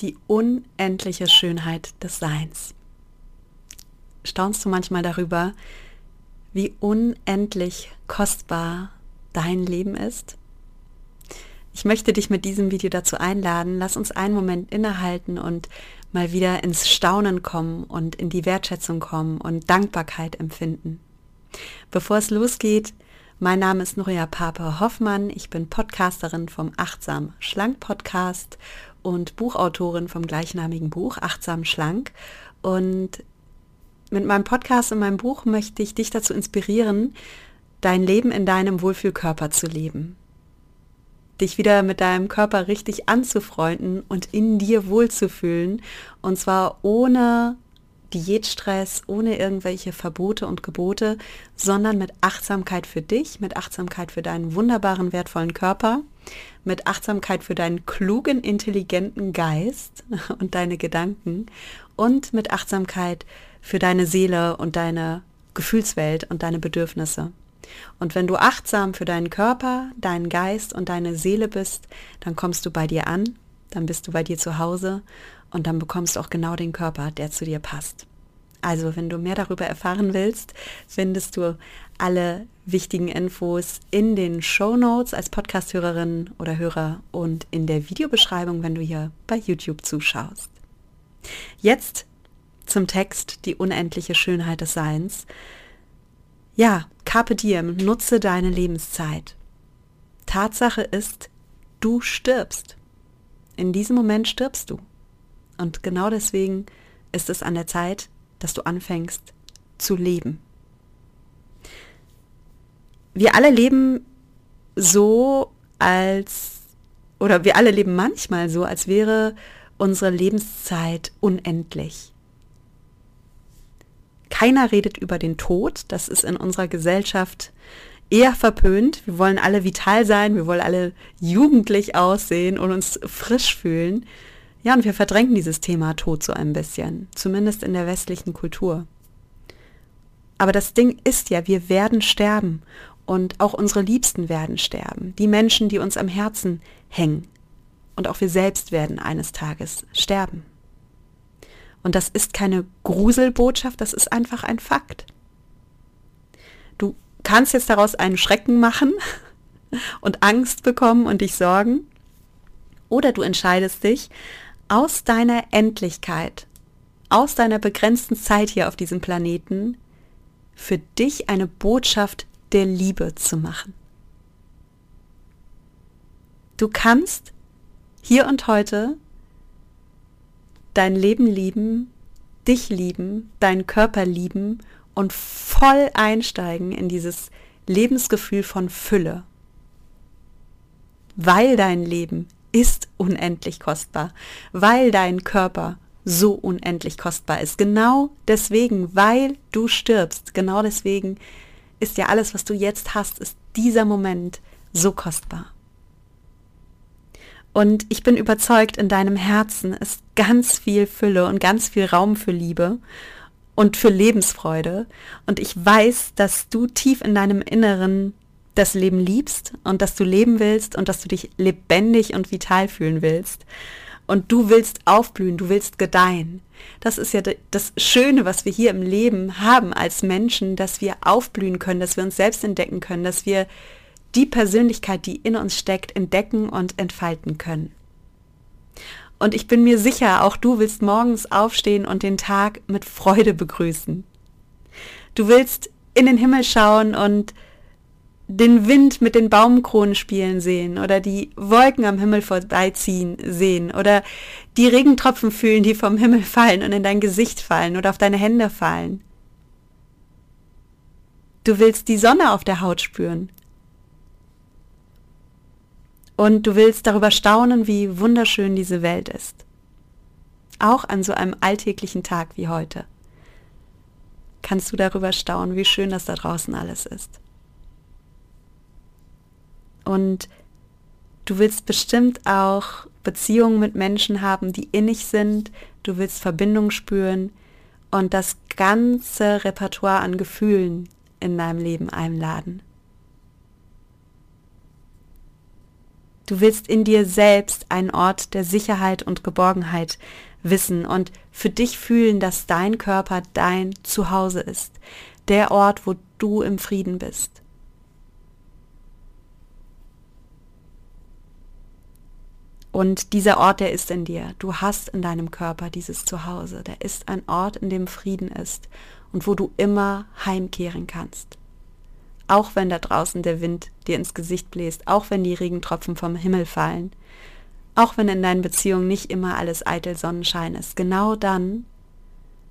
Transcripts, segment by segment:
die unendliche Schönheit des Seins. Staunst du manchmal darüber, wie unendlich kostbar dein Leben ist? Ich möchte dich mit diesem Video dazu einladen, lass uns einen Moment innehalten und mal wieder ins Staunen kommen und in die Wertschätzung kommen und Dankbarkeit empfinden. Bevor es losgeht, mein Name ist Nuria Pape Hoffmann. Ich bin Podcasterin vom Achtsam Schlank Podcast und Buchautorin vom gleichnamigen Buch Achtsam Schlank. Und mit meinem Podcast und meinem Buch möchte ich dich dazu inspirieren, dein Leben in deinem Wohlfühlkörper zu leben. Dich wieder mit deinem Körper richtig anzufreunden und in dir wohlzufühlen. Und zwar ohne Diätstress, ohne irgendwelche Verbote und Gebote, sondern mit Achtsamkeit für dich, mit Achtsamkeit für deinen wunderbaren, wertvollen Körper, mit Achtsamkeit für deinen klugen, intelligenten Geist und deine Gedanken und mit Achtsamkeit für deine Seele und deine Gefühlswelt und deine Bedürfnisse. Und wenn du achtsam für deinen Körper, deinen Geist und deine Seele bist, dann kommst du bei dir an, dann bist du bei dir zu Hause und dann bekommst du auch genau den Körper, der zu dir passt. Also, wenn du mehr darüber erfahren willst, findest du alle wichtigen Infos in den Show Notes als Podcasthörerin oder Hörer und in der Videobeschreibung, wenn du hier bei YouTube zuschaust. Jetzt zum Text Die unendliche Schönheit des Seins. Ja, Carpe Diem, nutze deine Lebenszeit. Tatsache ist, du stirbst. In diesem Moment stirbst du. Und genau deswegen ist es an der Zeit, dass du anfängst zu leben. Wir alle leben so als, oder wir alle leben manchmal so, als wäre unsere Lebenszeit unendlich. Keiner redet über den Tod, das ist in unserer Gesellschaft eher verpönt. Wir wollen alle vital sein, wir wollen alle jugendlich aussehen und uns frisch fühlen. Ja, und wir verdrängen dieses Thema Tod so ein bisschen, zumindest in der westlichen Kultur. Aber das Ding ist ja, wir werden sterben und auch unsere Liebsten werden sterben, die Menschen, die uns am Herzen hängen. Und auch wir selbst werden eines Tages sterben. Und das ist keine Gruselbotschaft, das ist einfach ein Fakt. Du kannst jetzt daraus einen Schrecken machen und Angst bekommen und dich sorgen. Oder du entscheidest dich, aus deiner Endlichkeit, aus deiner begrenzten Zeit hier auf diesem Planeten, für dich eine Botschaft der Liebe zu machen. Du kannst hier und heute dein Leben lieben, dich lieben, deinen Körper lieben und voll einsteigen in dieses Lebensgefühl von Fülle, weil dein Leben ist unendlich kostbar, weil dein Körper so unendlich kostbar ist. Genau deswegen, weil du stirbst, genau deswegen ist ja alles, was du jetzt hast, ist dieser Moment so kostbar. Und ich bin überzeugt, in deinem Herzen ist ganz viel Fülle und ganz viel Raum für Liebe und für Lebensfreude. Und ich weiß, dass du tief in deinem Inneren das Leben liebst und dass du leben willst und dass du dich lebendig und vital fühlen willst. Und du willst aufblühen, du willst gedeihen. Das ist ja das Schöne, was wir hier im Leben haben als Menschen, dass wir aufblühen können, dass wir uns selbst entdecken können, dass wir die Persönlichkeit, die in uns steckt, entdecken und entfalten können. Und ich bin mir sicher, auch du willst morgens aufstehen und den Tag mit Freude begrüßen. Du willst in den Himmel schauen und den Wind mit den Baumkronen spielen sehen oder die Wolken am Himmel vorbeiziehen sehen oder die Regentropfen fühlen, die vom Himmel fallen und in dein Gesicht fallen oder auf deine Hände fallen. Du willst die Sonne auf der Haut spüren. Und du willst darüber staunen, wie wunderschön diese Welt ist. Auch an so einem alltäglichen Tag wie heute. Kannst du darüber staunen, wie schön das da draußen alles ist. Und du willst bestimmt auch Beziehungen mit Menschen haben, die innig sind. Du willst Verbindung spüren und das ganze Repertoire an Gefühlen in deinem Leben einladen. Du willst in dir selbst einen Ort der Sicherheit und Geborgenheit wissen und für dich fühlen, dass dein Körper dein Zuhause ist, der Ort, wo du im Frieden bist. Und dieser Ort, der ist in dir. Du hast in deinem Körper dieses Zuhause. Der ist ein Ort, in dem Frieden ist und wo du immer heimkehren kannst. Auch wenn da draußen der Wind dir ins Gesicht bläst, auch wenn die Regentropfen vom Himmel fallen, auch wenn in deinen Beziehungen nicht immer alles eitel Sonnenschein ist, genau dann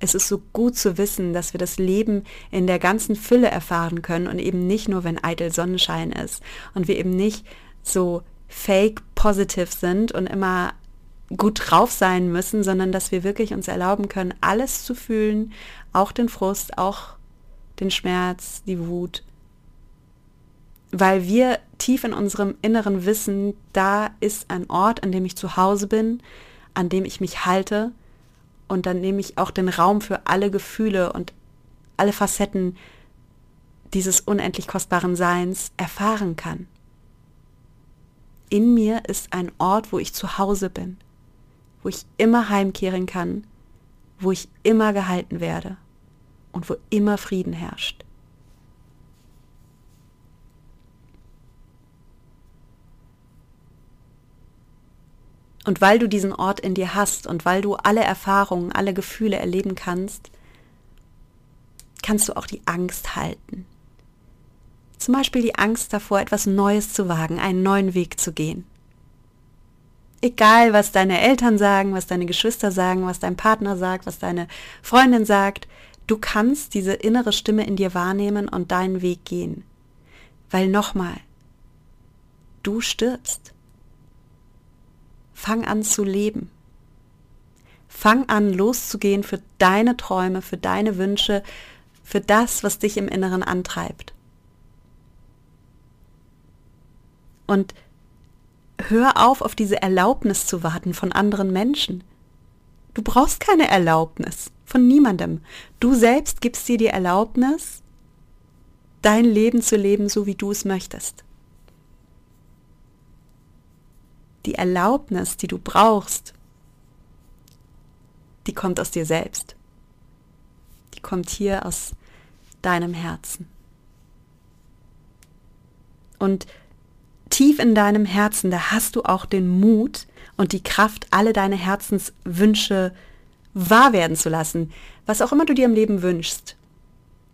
ist es so gut zu wissen, dass wir das Leben in der ganzen Fülle erfahren können und eben nicht nur, wenn eitel Sonnenschein ist und wir eben nicht so fake positive sind und immer gut drauf sein müssen, sondern dass wir wirklich uns erlauben können, alles zu fühlen, auch den Frust, auch den Schmerz, die Wut, weil wir tief in unserem Inneren wissen, da ist ein Ort, an dem ich zu Hause bin, an dem ich mich halte und an dem ich auch den Raum für alle Gefühle und alle Facetten dieses unendlich kostbaren Seins erfahren kann. In mir ist ein Ort, wo ich zu Hause bin, wo ich immer heimkehren kann, wo ich immer gehalten werde und wo immer Frieden herrscht. Und weil du diesen Ort in dir hast und weil du alle Erfahrungen, alle Gefühle erleben kannst, kannst du auch die Angst halten. Zum Beispiel die Angst davor, etwas Neues zu wagen, einen neuen Weg zu gehen. Egal, was deine Eltern sagen, was deine Geschwister sagen, was dein Partner sagt, was deine Freundin sagt, du kannst diese innere Stimme in dir wahrnehmen und deinen Weg gehen. Weil nochmal, du stirbst. Fang an zu leben. Fang an loszugehen für deine Träume, für deine Wünsche, für das, was dich im Inneren antreibt. Und hör auf, auf diese Erlaubnis zu warten von anderen Menschen. Du brauchst keine Erlaubnis von niemandem. Du selbst gibst dir die Erlaubnis, dein Leben zu leben, so wie du es möchtest. die Erlaubnis, die du brauchst, die kommt aus dir selbst. Die kommt hier aus deinem Herzen. Und tief in deinem Herzen, da hast du auch den Mut und die Kraft, alle deine Herzenswünsche wahr werden zu lassen. Was auch immer du dir im Leben wünschst,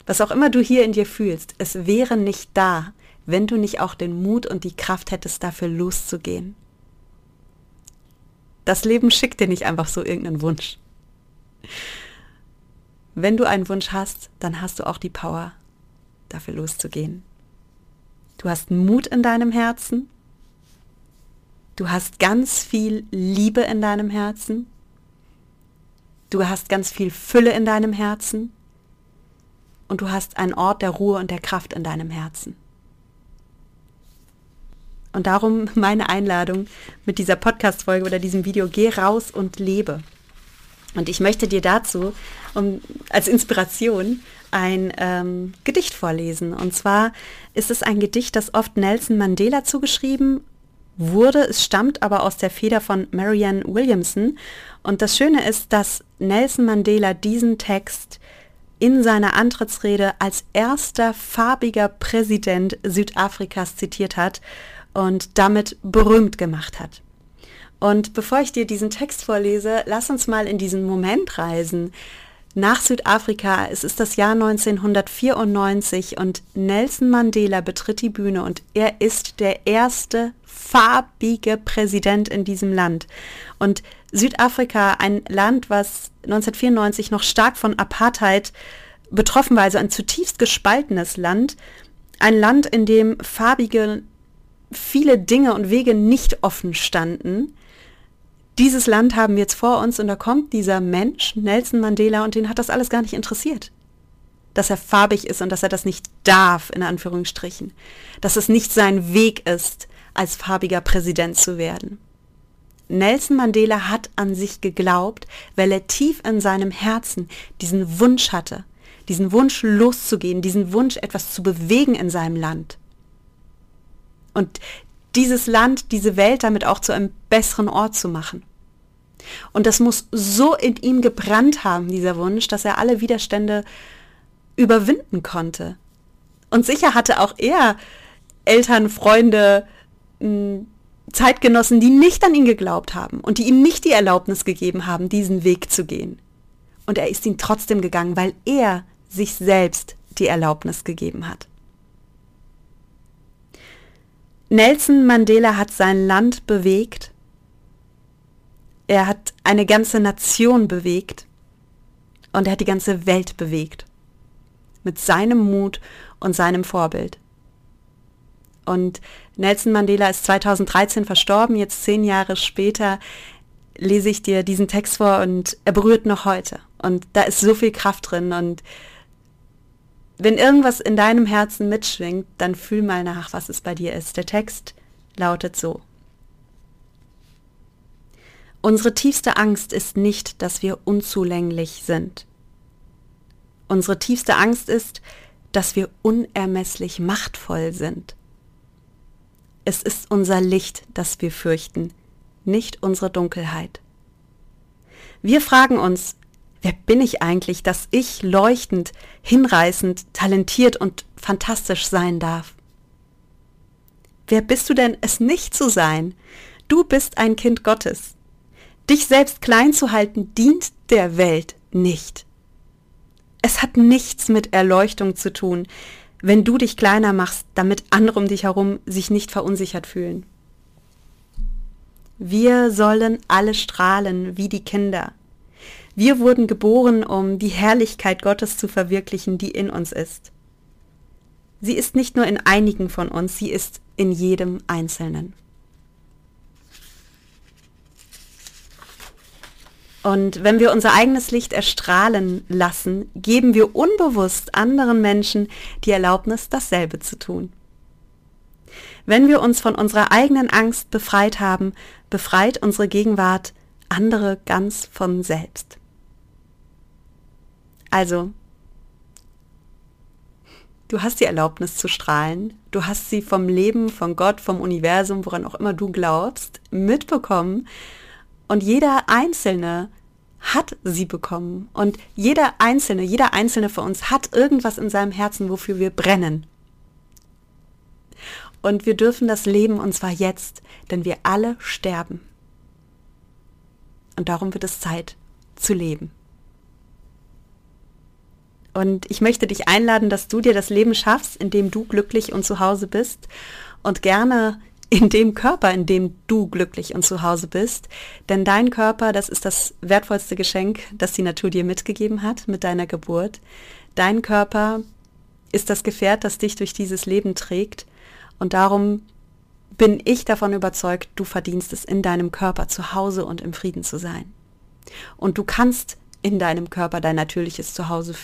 was auch immer du hier in dir fühlst, es wäre nicht da, wenn du nicht auch den Mut und die Kraft hättest, dafür loszugehen. Das Leben schickt dir nicht einfach so irgendeinen Wunsch. Wenn du einen Wunsch hast, dann hast du auch die Power, dafür loszugehen. Du hast Mut in deinem Herzen. Du hast ganz viel Liebe in deinem Herzen. Du hast ganz viel Fülle in deinem Herzen. Und du hast einen Ort der Ruhe und der Kraft in deinem Herzen. Und darum meine Einladung mit dieser Podcast-Folge oder diesem Video, geh raus und lebe. Und ich möchte dir dazu um, als Inspiration ein ähm, Gedicht vorlesen. Und zwar ist es ein Gedicht, das oft Nelson Mandela zugeschrieben wurde. Es stammt aber aus der Feder von Marianne Williamson. Und das Schöne ist, dass Nelson Mandela diesen Text in seiner Antrittsrede als erster farbiger Präsident Südafrikas zitiert hat und damit berühmt gemacht hat. Und bevor ich dir diesen Text vorlese, lass uns mal in diesen Moment reisen. Nach Südafrika, es ist das Jahr 1994 und Nelson Mandela betritt die Bühne und er ist der erste farbige Präsident in diesem Land. Und Südafrika, ein Land, was 1994 noch stark von Apartheid betroffen war, also ein zutiefst gespaltenes Land, ein Land, in dem farbige viele Dinge und Wege nicht offen standen. Dieses Land haben wir jetzt vor uns und da kommt dieser Mensch, Nelson Mandela, und den hat das alles gar nicht interessiert. Dass er farbig ist und dass er das nicht darf, in Anführungsstrichen. Dass es nicht sein Weg ist, als farbiger Präsident zu werden. Nelson Mandela hat an sich geglaubt, weil er tief in seinem Herzen diesen Wunsch hatte, diesen Wunsch loszugehen, diesen Wunsch etwas zu bewegen in seinem Land. Und dieses Land, diese Welt damit auch zu einem besseren Ort zu machen. Und das muss so in ihm gebrannt haben, dieser Wunsch, dass er alle Widerstände überwinden konnte. Und sicher hatte auch er Eltern, Freunde, Zeitgenossen, die nicht an ihn geglaubt haben und die ihm nicht die Erlaubnis gegeben haben, diesen Weg zu gehen. Und er ist ihn trotzdem gegangen, weil er sich selbst die Erlaubnis gegeben hat. Nelson Mandela hat sein Land bewegt. Er hat eine ganze Nation bewegt. Und er hat die ganze Welt bewegt. Mit seinem Mut und seinem Vorbild. Und Nelson Mandela ist 2013 verstorben, jetzt zehn Jahre später lese ich dir diesen Text vor und er berührt noch heute. Und da ist so viel Kraft drin. Und wenn irgendwas in deinem Herzen mitschwingt, dann fühl mal nach, was es bei dir ist. Der Text lautet so. Unsere tiefste Angst ist nicht, dass wir unzulänglich sind. Unsere tiefste Angst ist, dass wir unermesslich machtvoll sind. Es ist unser Licht, das wir fürchten, nicht unsere Dunkelheit. Wir fragen uns, wer bin ich eigentlich, dass ich leuchtend, hinreißend, talentiert und fantastisch sein darf? Wer bist du denn, es nicht zu sein? Du bist ein Kind Gottes. Dich selbst klein zu halten, dient der Welt nicht. Es hat nichts mit Erleuchtung zu tun, wenn du dich kleiner machst, damit andere um dich herum sich nicht verunsichert fühlen. Wir sollen alle strahlen wie die Kinder. Wir wurden geboren, um die Herrlichkeit Gottes zu verwirklichen, die in uns ist. Sie ist nicht nur in einigen von uns, sie ist in jedem Einzelnen. Und wenn wir unser eigenes Licht erstrahlen lassen, geben wir unbewusst anderen Menschen die Erlaubnis, dasselbe zu tun. Wenn wir uns von unserer eigenen Angst befreit haben, befreit unsere Gegenwart andere ganz von selbst. Also, du hast die Erlaubnis zu strahlen, du hast sie vom Leben, von Gott, vom Universum, woran auch immer du glaubst, mitbekommen und jeder Einzelne hat sie bekommen. Und jeder Einzelne, jeder Einzelne von uns hat irgendwas in seinem Herzen, wofür wir brennen. Und wir dürfen das leben, und zwar jetzt, denn wir alle sterben. Und darum wird es Zeit zu leben. Und ich möchte dich einladen, dass du dir das Leben schaffst, in dem du glücklich und zu Hause bist und gerne in dem Körper, in dem du glücklich und zu Hause bist. Denn dein Körper, das ist das wertvollste Geschenk, das die Natur dir mitgegeben hat mit deiner Geburt. Dein Körper ist das Gefährt, das dich durch dieses Leben trägt. Und darum bin ich davon überzeugt, du verdienst es, in deinem Körper zu Hause und im Frieden zu sein. Und du kannst in deinem Körper dein natürliches Zuhause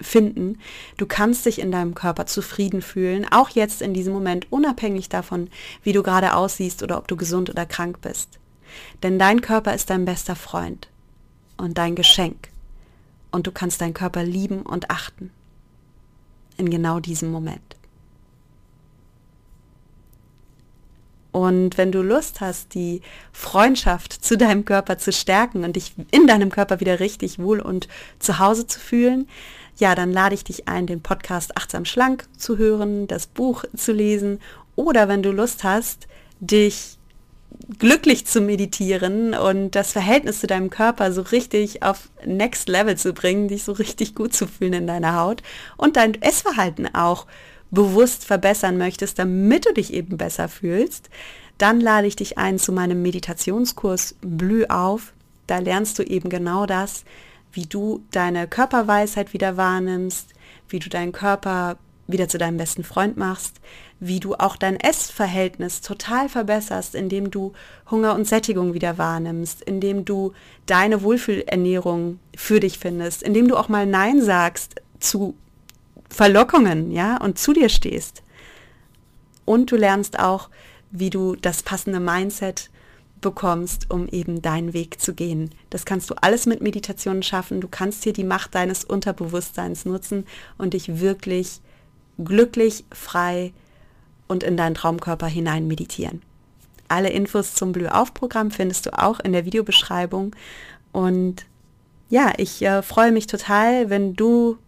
finden. Du kannst dich in deinem Körper zufrieden fühlen, auch jetzt in diesem Moment, unabhängig davon, wie du gerade aussiehst oder ob du gesund oder krank bist. Denn dein Körper ist dein bester Freund und dein Geschenk. Und du kannst deinen Körper lieben und achten. In genau diesem Moment. Und wenn du Lust hast, die Freundschaft zu deinem Körper zu stärken und dich in deinem Körper wieder richtig wohl und zu Hause zu fühlen, ja, dann lade ich dich ein, den Podcast Achtsam Schlank zu hören, das Buch zu lesen oder wenn du Lust hast, dich glücklich zu meditieren und das Verhältnis zu deinem Körper so richtig auf Next Level zu bringen, dich so richtig gut zu fühlen in deiner Haut und dein Essverhalten auch bewusst verbessern möchtest, damit du dich eben besser fühlst, dann lade ich dich ein zu meinem Meditationskurs Blüh auf. Da lernst du eben genau das, wie du deine Körperweisheit wieder wahrnimmst, wie du deinen Körper wieder zu deinem besten Freund machst, wie du auch dein Essverhältnis total verbesserst, indem du Hunger und Sättigung wieder wahrnimmst, indem du deine Wohlfühlernährung für dich findest, indem du auch mal Nein sagst zu Verlockungen, ja, und zu dir stehst. Und du lernst auch, wie du das passende Mindset bekommst, um eben deinen Weg zu gehen. Das kannst du alles mit Meditation schaffen. Du kannst hier die Macht deines Unterbewusstseins nutzen und dich wirklich glücklich, frei und in deinen Traumkörper hinein meditieren. Alle Infos zum Blühauf-Programm findest du auch in der Videobeschreibung. Und ja, ich äh, freue mich total, wenn du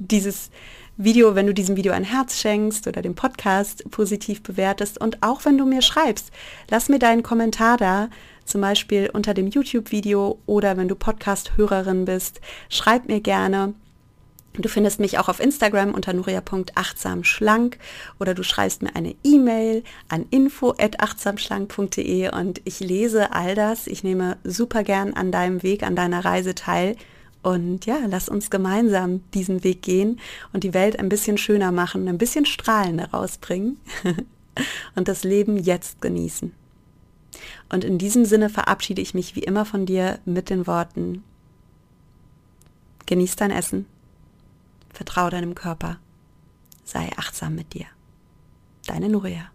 dieses Video, wenn du diesem Video ein Herz schenkst oder den Podcast positiv bewertest und auch wenn du mir schreibst, lass mir deinen Kommentar da, zum Beispiel unter dem YouTube-Video oder wenn du Podcast-Hörerin bist, schreib mir gerne. Du findest mich auch auf Instagram unter nuria.achtsamschlank oder du schreibst mir eine E-Mail an info.achtsamschlank.de und ich lese all das. Ich nehme super gern an deinem Weg, an deiner Reise teil und ja, lass uns gemeinsam diesen Weg gehen und die Welt ein bisschen schöner machen, ein bisschen strahlender rausbringen und das Leben jetzt genießen. Und in diesem Sinne verabschiede ich mich wie immer von dir mit den Worten, genieß dein Essen, vertraue deinem Körper, sei achtsam mit dir. Deine Nuria.